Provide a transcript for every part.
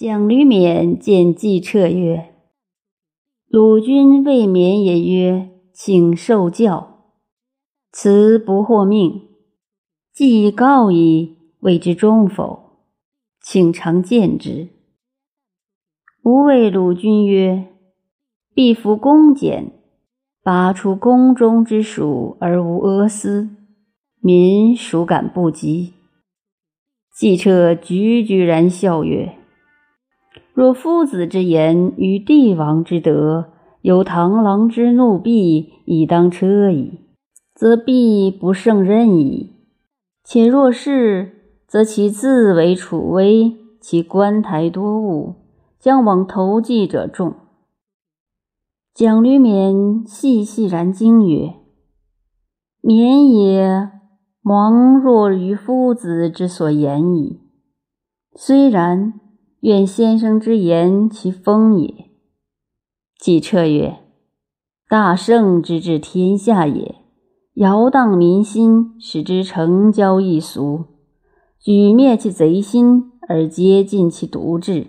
蒋吕勉见季彻曰：“鲁君未免也曰：‘请受教。’辞不获命，既已告矣，谓之忠否？请常见之。吾谓鲁君曰：‘必服恭俭，拔出宫中之属而无阿私，民孰敢不及？’季彻掬掬然笑曰。”若夫子之言与帝王之德，有螳螂之怒必以当车矣，则必不胜任矣。且若是，则其自为楚威，其官台多务，将往投寄者众。蒋吕勉细细然惊曰：“勉也茫若于夫子之所言矣。虽然。”愿先生之言其风也。季彻曰：“大圣之治天下也，摇荡民心，使之成交易俗，举灭其贼心而接近其独志。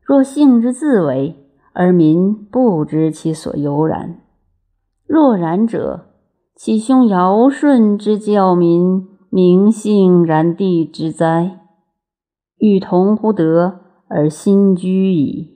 若性之自为，而民不知其所由然。若然者，其兄尧舜之教民，明性然地之哉？欲同乎德？”而心居矣。